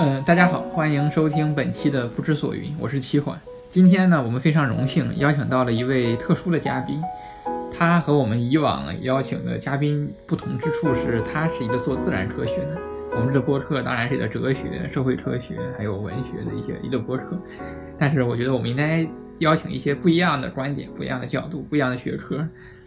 呃，大家好，欢迎收听本期的不知所云，我是七缓。今天呢，我们非常荣幸邀请到了一位特殊的嘉宾，他和我们以往邀请的嘉宾不同之处是，他是一个做自然科学的。我们这个播客当然是一个哲学、社会科学还有文学的一些一个播客，但是我觉得我们应该邀请一些不一样的观点、不一样的角度、不一样的学科，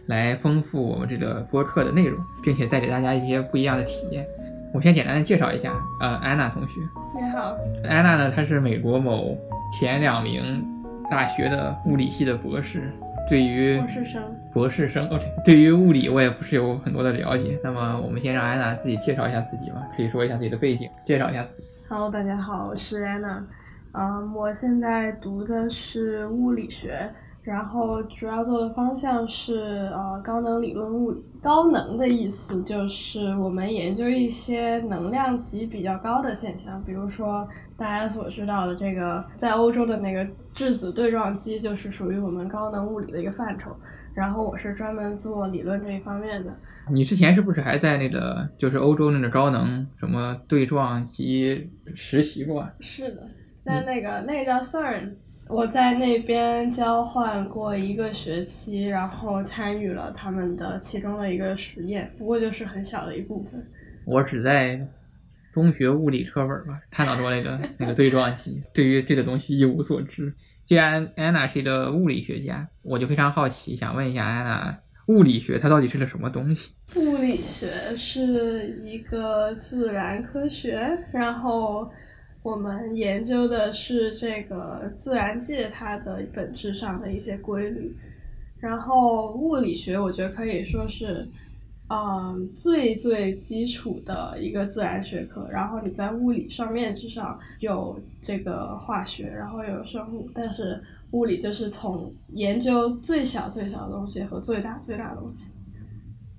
来丰富我们这个播客的内容，并且带给大家一些不一样的体验。我先简单的介绍一下，呃，安娜同学。你好，安娜呢，她是美国某前两名大学的物理系的博士。对于博士生，博士生，OK。对于物理，我也不是有很多的了解。那么，我们先让安娜自己介绍一下自己吧，可以说一下自己的背景，介绍一下自己。Hello，大家好，我是安娜。嗯，我现在读的是物理学，然后主要做的方向是呃高能理论物理。高能的意思就是我们研究一些能量级比较高的现象，比如说大家所知道的这个在欧洲的那个质子对撞机，就是属于我们高能物理的一个范畴。然后我是专门做理论这一方面的。你之前是不是还在那个就是欧洲那个高能什么对撞机实习过？是的，在那个、那个叫 CERN。我在那边交换过一个学期，然后参与了他们的其中的一个实验，不过就是很小的一部分。我只在中学物理课本吧看到过那个那个对撞机，对于这个东西一无所知。既然安娜是一个物理学家，我就非常好奇，想问一下安娜，物理学它到底是个什么东西？物理学是一个自然科学，然后我们研究的是这个自然界它的本质上的一些规律。然后物理学，我觉得可以说是，嗯，最最基础的一个自然学科。然后你在物理上面之上有这个化学，然后有生物，但是物理就是从研究最小最小的东西和最大最大的东西。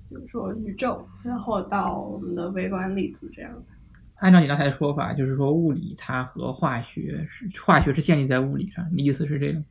比如说宇宙，然后到我们的微观粒子这样。按照你刚才的说法，就是说物理它和化学是化学是建立在物理上，你意思是这个？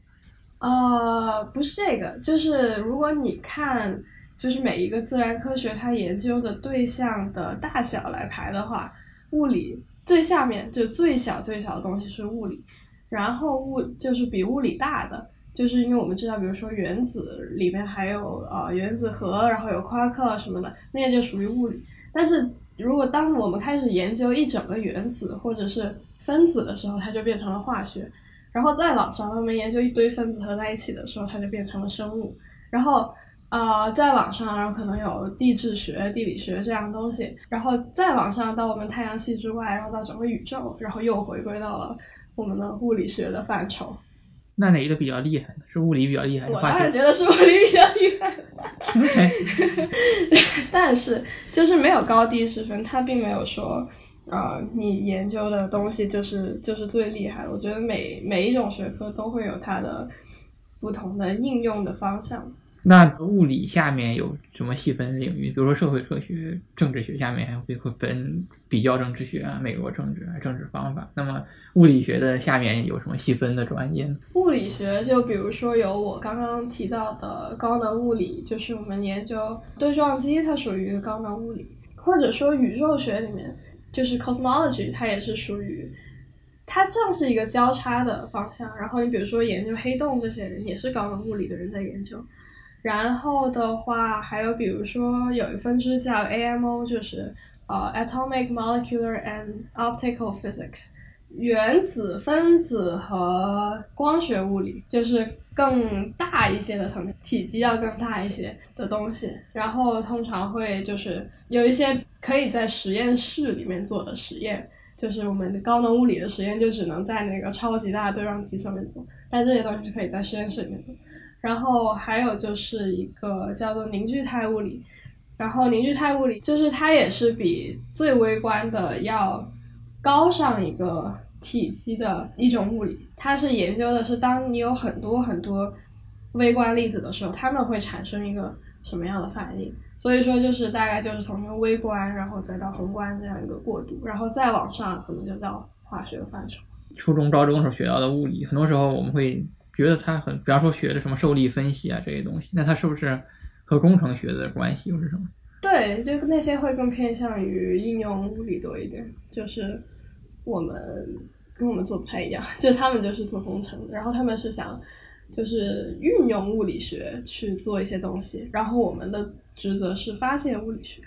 呃，不是这个，就是如果你看，就是每一个自然科学它研究的对象的大小来排的话，物理最下面就最小最小的东西是物理，然后物就是比物理大的。就是因为我们知道，比如说原子里面还有呃原子核，然后有夸克什么的，那些就属于物理。但是如果当我们开始研究一整个原子或者是分子的时候，它就变成了化学。然后再往上，我们研究一堆分子合在一起的时候，它就变成了生物。然后呃再往上，然后可能有地质学、地理学这样东西。然后再往上到我们太阳系之外，然后到整个宇宙，然后又回归到了我们的物理学的范畴。那哪一个比较厉害呢？是物理比较厉害，我？当然觉得是物理比较厉害，但是就是没有高低之分，他并没有说，呃，你研究的东西就是就是最厉害的。我觉得每每一种学科都会有它的不同的应用的方向。那物理下面有什么细分领域？比如说社会科学、政治学下面还会会分比较政治学啊、美国政治、政治方法。那么物理学的下面有什么细分的专业呢？物理学就比如说有我刚刚提到的高能物理，就是我们研究对撞机，它属于高能物理，或者说宇宙学里面就是 cosmology，它也是属于。它像是一个交叉的方向，然后你比如说研究黑洞这些人也是高能物理的人在研究，然后的话还有比如说有一分支叫 AMO，就是呃 Atomic Molecular and Optical Physics，原子、分子和光学物理，就是更大一些的层面，体积要更大一些的东西。然后通常会就是有一些可以在实验室里面做的实验，就是我们的高能物理的实验就只能在那个超级大对撞机上面做，但这些东西是可以在实验室里面做。然后还有就是一个叫做凝聚态物理，然后凝聚态物理就是它也是比最微观的要高上一个体积的一种物理。它是研究的是当你有很多很多微观粒子的时候，它们会产生一个什么样的反应。所以说就是大概就是从微观，然后再到宏观这样一个过渡，然后再往上可能就到化学的范畴。初中、高中时候学到的物理，很多时候我们会觉得它很，比方说学的什么受力分析啊这些东西，那它是不是和工程学的关系又是什么？对，就那些会更偏向于应用物理多一点，就是我们跟我们做不太一样，就他们就是做工程的，然后他们是想就是运用物理学去做一些东西，然后我们的职责是发现物理学。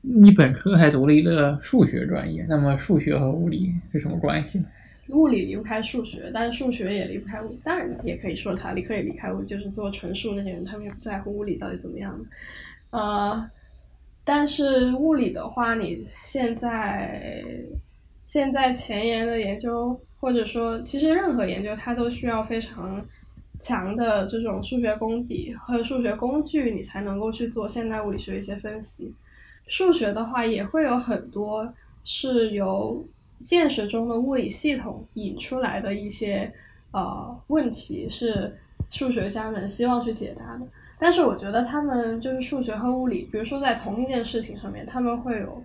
你本科还读了一个数学专业，那么数学和物理是什么关系呢？物理离不开数学，但是数学也离不开物理。当然，也可以说它离可以离开物，就是做纯数那些人，他们也不在乎物理到底怎么样。呃，但是物理的话，你现在现在前沿的研究，或者说其实任何研究，它都需要非常强的这种数学功底和数学工具，你才能够去做现代物理学一些分析。数学的话，也会有很多是由现实中的物理系统引出来的一些呃问题，是数学家们希望去解答的。但是我觉得他们就是数学和物理，比如说在同一件事情上面，他们会有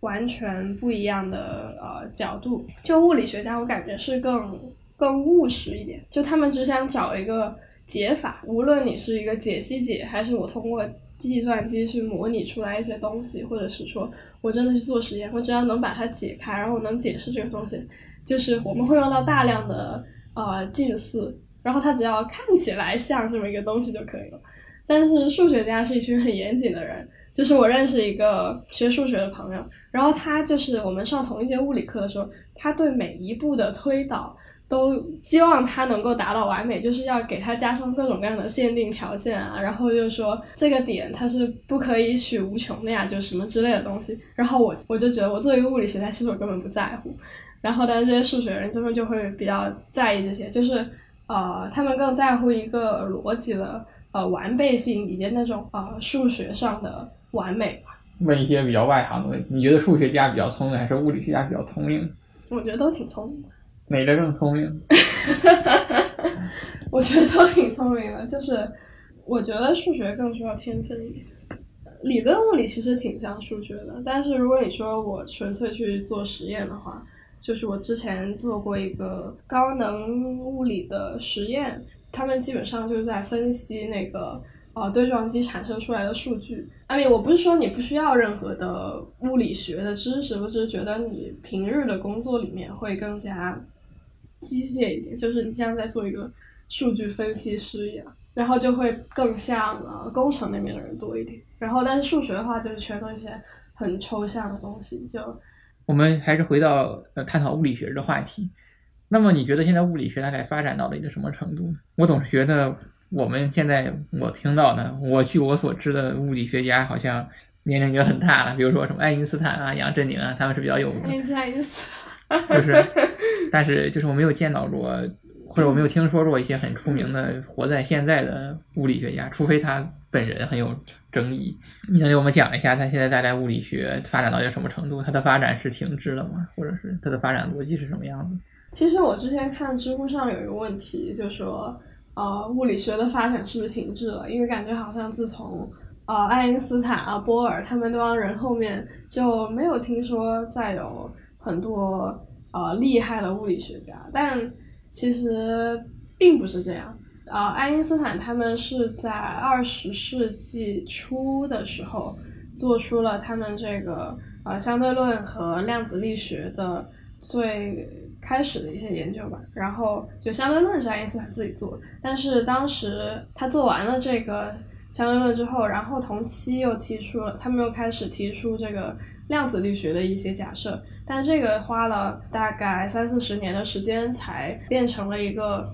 完全不一样的呃角度。就物理学家，我感觉是更更务实一点，就他们只想找一个解法，无论你是一个解析解，还是我通过计算机去模拟出来一些东西，或者是说我真的去做实验，我只要能把它解开，然后能解释这个东西，就是我们会用到大量的呃近似，然后它只要看起来像这么一个东西就可以了。但是数学家是一群很严谨的人，就是我认识一个学数学的朋友，然后他就是我们上同一节物理课的时候，他对每一步的推导都希望他能够达到完美，就是要给他加上各种各样的限定条件啊，然后就说这个点它是不可以取无穷的呀，就什么之类的东西。然后我我就觉得我作为一个物理学家，其实我根本不在乎。然后但是这些数学人他们就会比较在意这些，就是呃他们更在乎一个逻辑的。呃，完备性以及那种呃数学上的完美吧。问一些比较外行的问题，你觉得数学家比较聪明，还是物理学家比较聪明？我觉得都挺聪明的。哪个更聪明？我觉得都挺聪明的，就是我觉得数学更需要天分。理论物理其实挺像数学的，但是如果你说我纯粹去做实验的话，就是我之前做过一个高能物理的实验。他们基本上就是在分析那个呃对撞机产生出来的数据。阿米，我不是说你不需要任何的物理学的知识，我只是觉得你平日的工作里面会更加机械一点，就是你像在做一个数据分析师一样，然后就会更像呃工程那边的人多一点。然后，但是数学的话，就是全都一些很抽象的东西。就我们还是回到呃探讨物理学的话题。那么你觉得现在物理学大概发展到了一个什么程度呢？我总是觉得我们现在我听到的，我据我所知的物理学家好像年龄已经很大了，比如说什么爱因斯坦啊、杨振宁啊，他们是比较有名。爱因斯坦死 就是，但是就是我没有见到过，或者我没有听说过一些很出名的活在现在的物理学家，除非他本人很有争议。你能给我们讲一下他现在大概物理学发展到一个什么程度？它的发展是停滞了吗？或者是它的发展逻辑是什么样子？其实我之前看知乎上有一个问题，就说，呃，物理学的发展是不是停滞了？因为感觉好像自从，呃，爱因斯坦啊、波尔他们那帮人后面，就没有听说再有很多呃厉害的物理学家。但其实并不是这样，呃，爱因斯坦他们是在二十世纪初的时候做出了他们这个呃相对论和量子力学的最。开始的一些研究吧，然后就相对论是爱因斯坦自己做，但是当时他做完了这个相对论之后，然后同期又提出了，他们又开始提出这个量子力学的一些假设，但这个花了大概三四十年的时间才变成了一个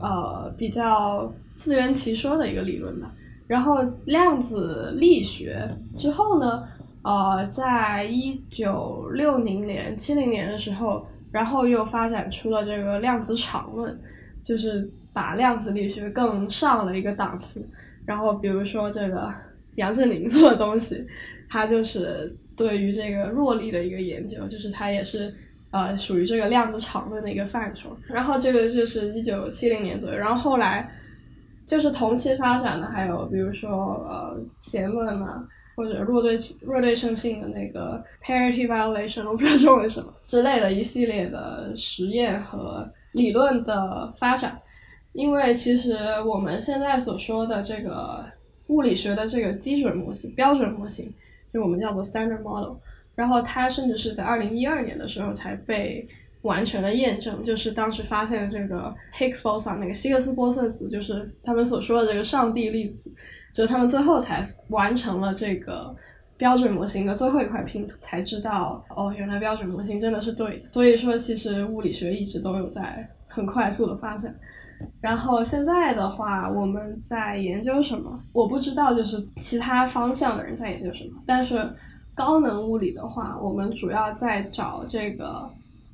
呃比较自圆其说的一个理论吧。然后量子力学之后呢，呃，在一九六零年、七零年的时候。然后又发展出了这个量子场论，就是把量子力学更上了一个档次。然后比如说这个杨振宁做的东西，他就是对于这个弱力的一个研究，就是它也是呃属于这个量子场论的一个范畴。然后这个就是一九七零年左右，然后后来就是同期发展的还有比如说呃弦论嘛。或者弱对弱对称性的那个 parity violation，我不知道中文什么之类的一系列的实验和理论的发展，因为其实我们现在所说的这个物理学的这个基准模型、标准模型，就我们叫做 standard model，然后它甚至是在二零一二年的时候才被完全的验证，就是当时发现这个 Higgs boson 那个希格斯玻色子，就是他们所说的这个上帝粒子，就是他们最后才完成了这个标准模型的最后一块拼图，才知道哦，原来标准模型真的是对的。所以说，其实物理学一直都有在很快速的发展。然后现在的话，我们在研究什么？我不知道，就是其他方向的人在研究什么。但是高能物理的话，我们主要在找这个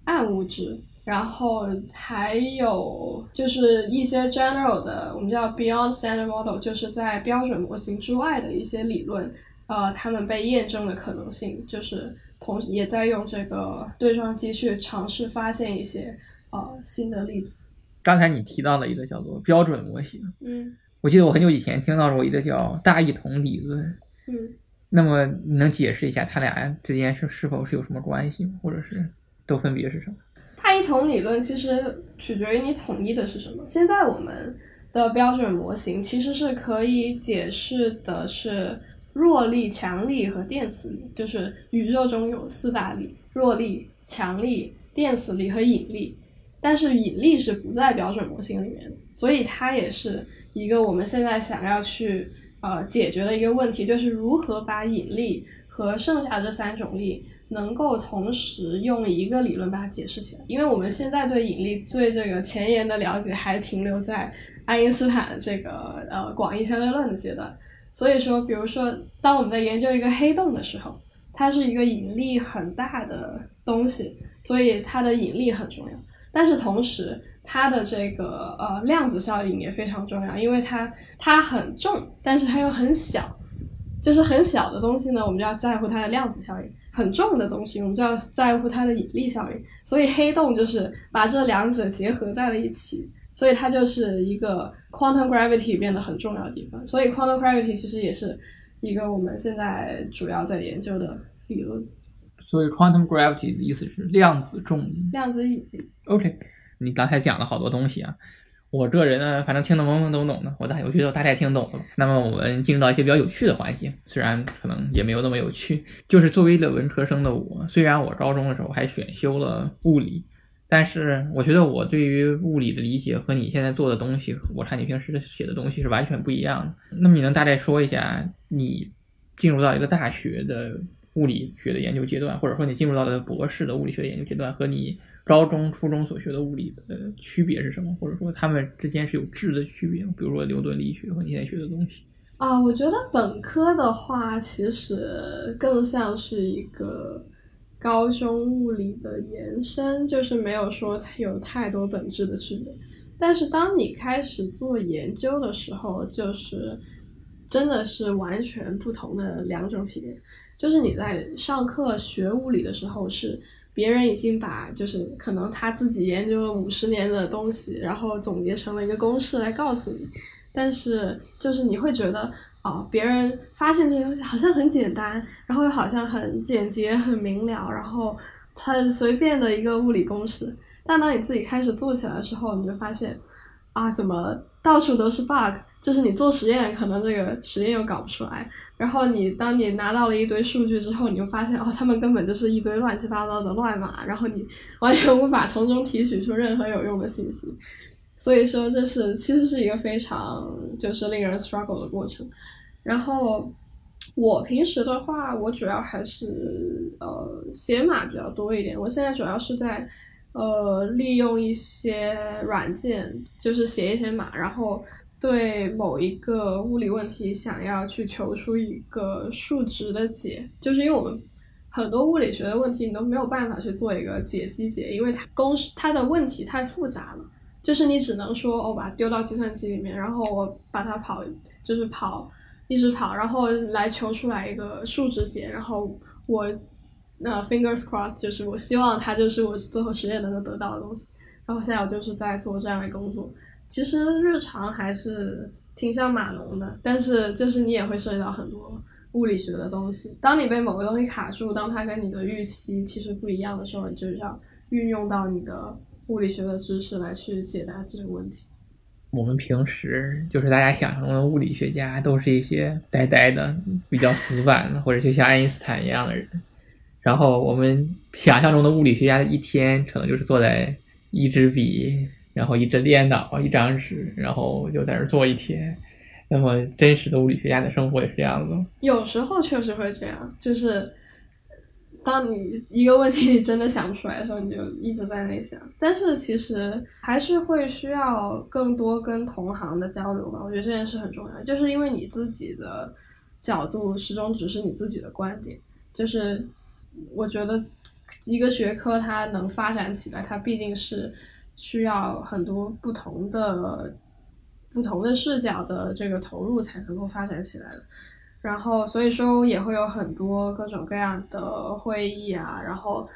暗物质，然后还有就是一些 general 的，我们叫 beyond standard model，就是在标准模型之外的一些理论，呃，他们被验证的可能性，就是同也在用这个对撞机去尝试发现一些呃新的粒子。刚才你提到了一个叫做标准模型，嗯我记得我很久以前听到过一个叫大一统理论。嗯。那么你能解释一下它俩之间是是否是有什么关系吗？或者是都分别是什么？大一统理论其实取决于你统一的是什么。现在我们的标准模型其实是可以解释的是弱力、强力和电磁力，就是宇宙中有四大力：弱力、强力、电磁力和引力。但是引力是不在标准模型里面的，所以它也是一个我们现在想要去呃解决的一个问题，就是如何把引力和剩下这三种力能够同时用一个理论把它解释起来。因为我们现在对引力对这个前沿的了解还停留在爱因斯坦这个呃广义相对论的阶段，所以说，比如说当我们在研究一个黑洞的时候，它是一个引力很大的东西，所以它的引力很重要。但是同时，它的这个呃量子效应也非常重要，因为它它很重，但是它又很小，就是很小的东西呢，我们就要在乎它的量子效应；很重的东西，我们就要在乎它的引力效应。所以黑洞就是把这两者结合在了一起，所以它就是一个 quantum gravity 变得很重要的地方。所以 quantum gravity 其实也是一个我们现在主要在研究的理论。所以 quantum gravity 的意思是量子重力。量子引力。OK，你刚才讲了好多东西啊，我这人呢，反正听得懵懵懂懂的，我大我觉得我大概听懂了吧。那么我们进入到一些比较有趣的环节，虽然可能也没有那么有趣。就是作为一个文科生的我，虽然我高中的时候还选修了物理，但是我觉得我对于物理的理解和你现在做的东西，我看你平时写的东西是完全不一样的。那么你能大概说一下，你进入到一个大学的物理学的研究阶段，或者说你进入到了博士的物理学研究阶段，和你高中、初中所学的物理的区别是什么？或者说他们之间是有质的区别？比如说牛顿力学和你现在学的东西。啊，我觉得本科的话，其实更像是一个高中物理的延伸，就是没有说有太多本质的区别。但是当你开始做研究的时候，就是真的是完全不同的两种体验。就是你在上课学物理的时候，是别人已经把就是可能他自己研究了五十年的东西，然后总结成了一个公式来告诉你。但是就是你会觉得哦，别人发现这些东西好像很简单，然后又好像很简洁、很明了，然后很随便的一个物理公式。但当你自己开始做起来的时候，你就发现啊，怎么到处都是 bug？就是你做实验，可能这个实验又搞不出来。然后你当你拿到了一堆数据之后，你就发现哦，他们根本就是一堆乱七八糟的乱码，然后你完全无法从中提取出任何有用的信息。所以说，这是其实是一个非常就是令人 struggle 的过程。然后我平时的话，我主要还是呃写码比较多一点。我现在主要是在呃利用一些软件，就是写一些码，然后。对某一个物理问题想要去求出一个数值的解，就是因为我们很多物理学的问题你都没有办法去做一个解析解，因为它公式它的问题太复杂了，就是你只能说我、把它丢到计算机里面，然后我把它跑，就是跑一直跑，然后来求出来一个数值解，然后我那 fingers crossed 就是我希望它就是我最后实验能够得到的东西，然后现在我就是在做这样的工作。其实日常还是挺像码农的，但是就是你也会涉及到很多物理学的东西。当你被某个东西卡住，当它跟你的预期其实不一样的时候，你就是要运用到你的物理学的知识来去解答这个问题。我们平时就是大家想象中的物理学家，都是一些呆呆的、比较死板的，或者就像爱因斯坦一样的人。然后我们想象中的物理学家一天，可能就是坐在一支笔，然后一支电脑，一张纸，然后就在那儿坐一天。那么真实的物理学家的生活也是这样子吗？有时候确实会这样，就是当你一个问题真的想不出来的时候，你就一直在那想。但是其实还是会需要更多跟同行的交流吧。我觉得这件事很重要，就是因为你自己的角度始终只是你自己的观点。就是我觉得一个学科它能发展起来，它毕竟是需要很多不同的。不同的视角的这个投入才能够发展起来的，然后所以说也会有很多各种各样的会议啊，然后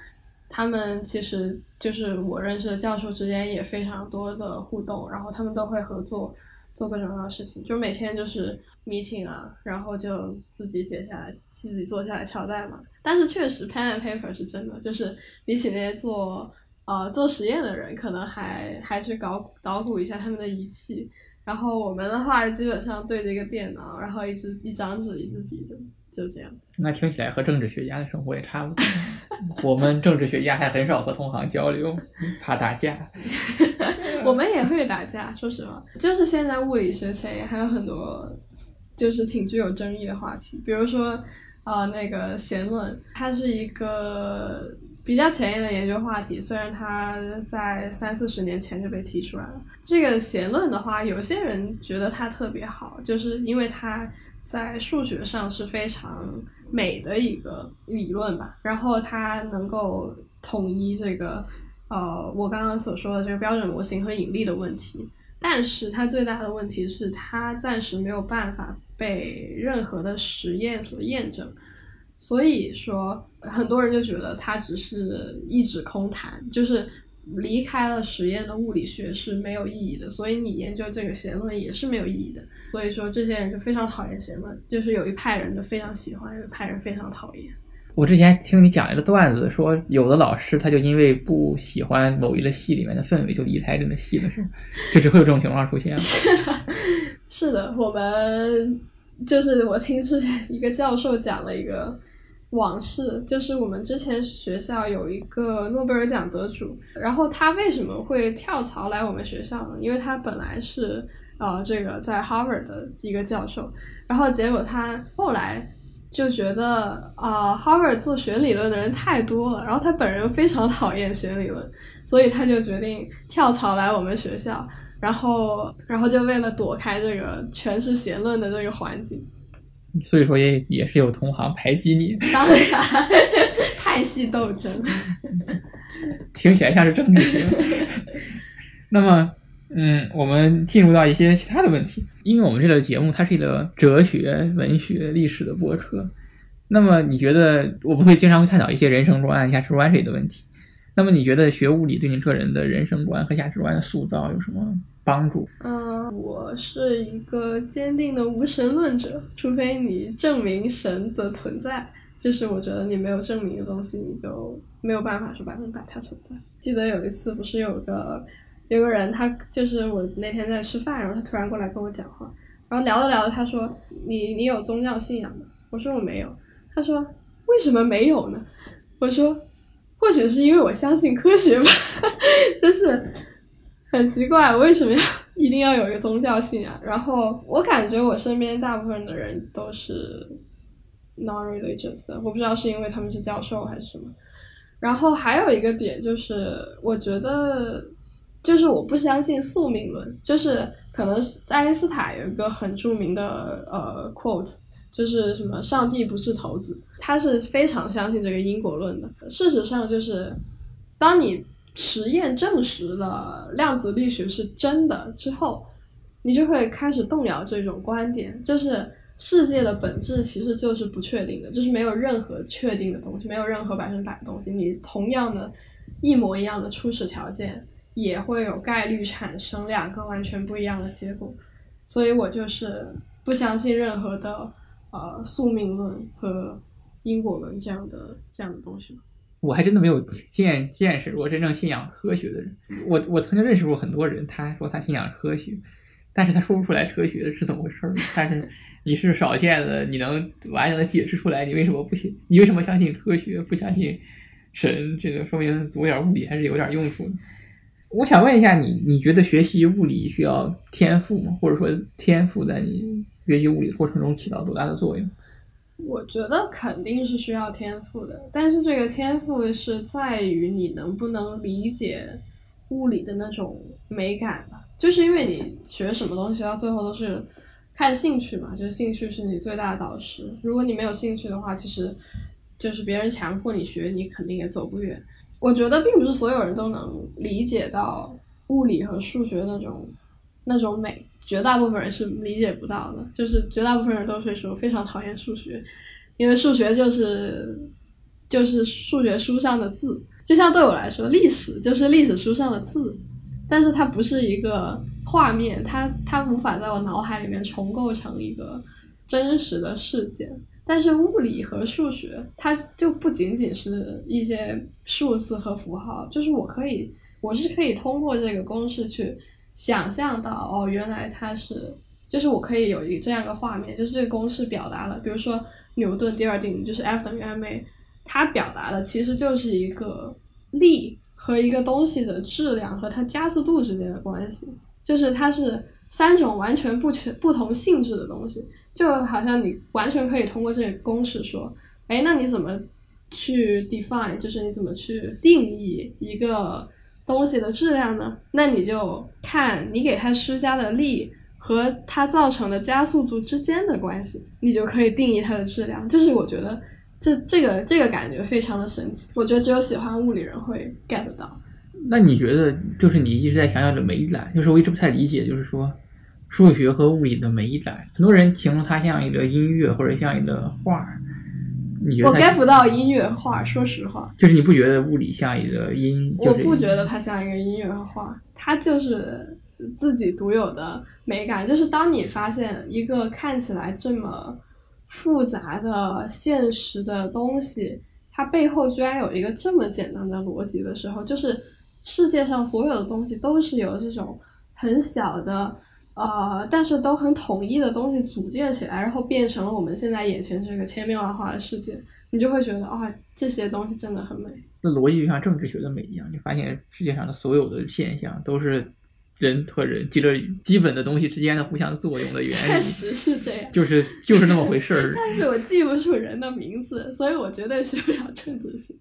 他们其实就是我认识的教授之间也非常多的互动，然后他们都会合作做各种各样的事情，就每天就是 meeting 啊，然后就自己写下来，自己坐下来敲代码。但是确实 pen and paper 是真的，就是比起那些做呃做实验的人，可能还还是搞捣鼓一下他们的仪器。然后我们的话，基本上对着一个电脑，然后一支一张纸，一支笔，就就这样。那听起来和政治学家的生活也差不多。我们政治学家还很少和同行交流，怕打架。我们也会打架，说实话。就是现在物理学前沿还有很多，就是挺具有争议的话题，比如说，呃，那个弦论，它是一个。比较前沿的研究话题，虽然它在三四十年前就被提出来了。这个弦论的话，有些人觉得它特别好，就是因为它在数学上是非常美的一个理论吧。然后它能够统一这个呃我刚刚所说的这个标准模型和引力的问题。但是它最大的问题是，它暂时没有办法被任何的实验所验证。所以说，很多人就觉得它只是一纸空谈，就是离开了实验的物理学是没有意义的。所以你研究这个弦论也是没有意义的。所以说，这些人就非常讨厌弦论，就是有一派人就非常喜欢，有一派人非常讨厌。我之前听你讲一个段子，说有的老师他就因为不喜欢某一个系里面的氛围，就离开这个系了，是就是会有这种情况出现。是的，是的，我们就是我听之前一个教授讲了一个。往事就是我们之前学校有一个诺贝尔奖得主，然后他为什么会跳槽来我们学校呢？因为他本来是呃这个在 Harvard 的一个教授，然后结果他后来就觉得啊 Harvard 做弦理论的人太多了，然后他本人非常讨厌弦理论，所以他就决定跳槽来我们学校，然后然后就为了躲开这个全是弦论的这个环境。所以说也也是有同行排挤你，当然，派系斗争，听起来像是政治学。那么，嗯，我们进入到一些其他的问题，因为我们这个节目它是一个哲学、文学、历史的播客。那么，你觉得我们会经常会探讨一些人生观、价值观这类的问题？那么，你觉得学物理对你个人的人生观和价值观的塑造有什么？帮助。嗯，我是一个坚定的无神论者，除非你证明神的存在，就是我觉得你没有证明的东西，你就没有办法说百分百它存在。记得有一次，不是有个有个人，他就是我那天在吃饭，然后他突然过来跟我讲话，然后聊着聊着，他说：“你你有宗教信仰吗？”我说：“我没有。”他说：“为什么没有呢？”我说：“或许是因为我相信科学吧。”就是。很奇怪，为什么要一定要有一个宗教信仰？然后我感觉我身边大部分的人都是 non-religious 的，我不知道是因为他们是教授还是什么。然后还有一个点就是，我觉得就是我不相信宿命论，就是可能爱因斯坦有一个很著名的呃 quote，就是什么“上帝不是头子”，他是非常相信这个因果论的。事实上，就是当你。实验证实了量子力学是真的之后，你就会开始动摇这种观点，就是世界的本质其实就是不确定的，就是没有任何确定的东西，没有任何百分百的东西。你同样的，一模一样的初始条件，也会有概率产生两个完全不一样的结果。所以我就是不相信任何的呃宿命论和因果论这样的这样的东西。我还真的没有见见识过真正信仰科学的人。我我曾经认识过很多人，他说他信仰科学，但是他说不出来科学是怎么回事儿。但是你是少见的，你能完整的解释出来，你为什么不信？你为什么相信科学，不相信神？这个说明读点物理还是有点用处的。我想问一下你，你觉得学习物理需要天赋吗？或者说天赋在你学习物理过程中起到多大的作用？我觉得肯定是需要天赋的，但是这个天赋是在于你能不能理解物理的那种美感吧。就是因为你学什么东西到最后都是看兴趣嘛，就是兴趣是你最大的导师。如果你没有兴趣的话，其实就是别人强迫你学，你肯定也走不远。我觉得并不是所有人都能理解到物理和数学那种那种美。绝大部分人是理解不到的，就是绝大部分人都会说非常讨厌数学，因为数学就是就是数学书上的字，就像对我来说，历史就是历史书上的字，但是它不是一个画面，它它无法在我脑海里面重构成一个真实的事件。但是物理和数学，它就不仅仅是一些数字和符号，就是我可以，我是可以通过这个公式去。想象到哦，原来它是，就是我可以有一这样一个画面，就是这个公式表达了，比如说牛顿第二定律就是 F 等于 ma，它表达的其实就是一个力和一个东西的质量和它加速度之间的关系，就是它是三种完全不全不同性质的东西，就好像你完全可以通过这个公式说，哎，那你怎么去 define，就是你怎么去定义一个。东西的质量呢？那你就看你给它施加的力和它造成的加速度之间的关系，你就可以定义它的质量。就是我觉得这这个这个感觉非常的神奇。我觉得只有喜欢物理人会 get 到。那你觉得就是你一直在强调的美感，就是我一直不太理解，就是说数学和物理的美感，很多人形容它像一个音乐或者像一个画。我 get 不到音乐化，说实话，就是你不觉得物理像一个音？我不觉得它像一个音乐化，它就是自己独有的美感。就是当你发现一个看起来这么复杂的现实的东西，它背后居然有一个这么简单的逻辑的时候，就是世界上所有的东西都是由这种很小的。呃，但是都很统一的东西组建起来，然后变成了我们现在眼前这个千变万化的世界，你就会觉得啊，这些东西真的很美。那逻辑就像政治学的美一样，你发现世界上的所有的现象都是人和人基着基本的东西之间的互相作用的原因。确实是这样，就是就是那么回事儿。但是我记不住人的名字，所以我绝对学不了政治学。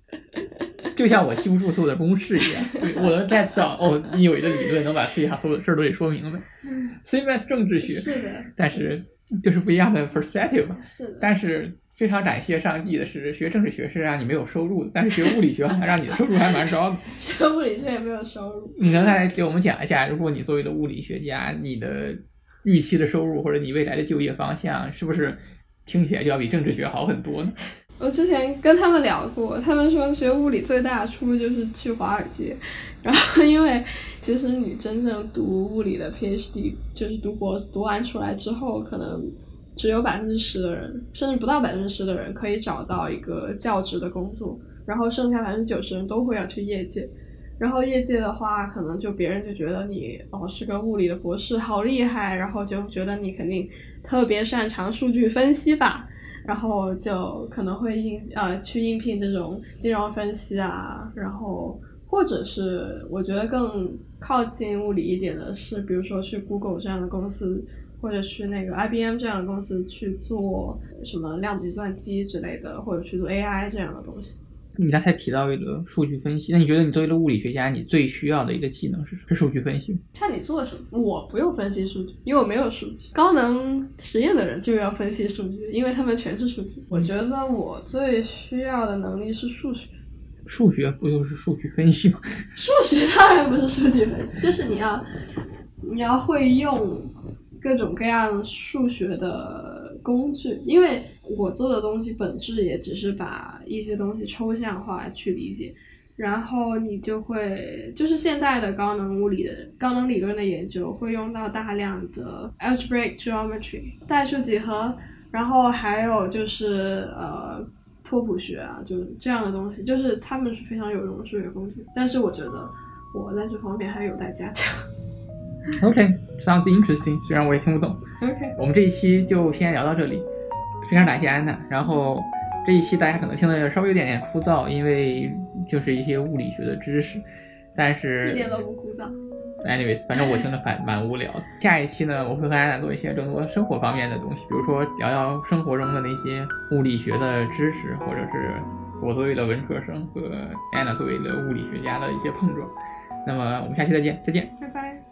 就像我记不住所有的公式一样，我能 get 到哦，你有一个理论能把世界上所有的事儿都给说明白。as 政治学，是的，但是就是不一样的 perspective。是的，但是非常感谢上帝的是，学政治学是让你没有收入的，但是学物理学还让你的收入还蛮高的。学物理学也没有收入。你能来给我们讲一下，如果你作为一个物理学家，你的预期的收入或者你未来的就业方向，是不是听起来就要比政治学好很多呢？我之前跟他们聊过，他们说学物理最大的出路就是去华尔街，然后因为其实你真正读物理的 PhD，就是读博读完出来之后，可能只有百分之十的人，甚至不到百分之十的人可以找到一个教职的工作，然后剩下百分之九十人都会要去业界，然后业界的话，可能就别人就觉得你哦是个物理的博士，好厉害，然后就觉得你肯定特别擅长数据分析吧。然后就可能会应呃去应聘这种金融分析啊，然后或者是我觉得更靠近物理一点的是，比如说去 Google 这样的公司，或者去那个 IBM 这样的公司去做什么量子计算机之类的，或者去做 AI 这样的东西。你刚才提到一个数据分析，那你觉得你作为一个物理学家，你最需要的一个技能是什么？是数据分析？看你做什么。我不用分析数据，因为我没有数据。高能实验的人就要分析数据，因为他们全是数据。我觉得我最需要的能力是数学。数学不就是数据分析吗？数学当然不是数据分析，就是你要你要会用各种各样数学的工具，因为。我做的东西本质也只是把一些东西抽象化去理解，然后你就会就是现代的高能物理的高能理论的研究会用到大量的 algebraic geometry 代数几何，然后还有就是呃拓扑学啊，就这样的东西，就是他们是非常有用的数学工具，但是我觉得我在这方面还有待加强。OK，sounds interesting，虽然我也听不懂。OK，我们这一期就先聊到这里，非常感谢安娜。然后这一期大家可能听的稍微有点点枯燥，因为就是一些物理学的知识，但是一是点都不枯燥。anyways，反正我听着蛮 蛮无聊的。下一期呢，我会和安娜做一些更多生活方面的东西，比如说聊聊生活中的那些物理学的知识，或者是我作为的文科生和安娜作为的物理学家的一些碰撞。那么我们下期再见，再见。拜拜。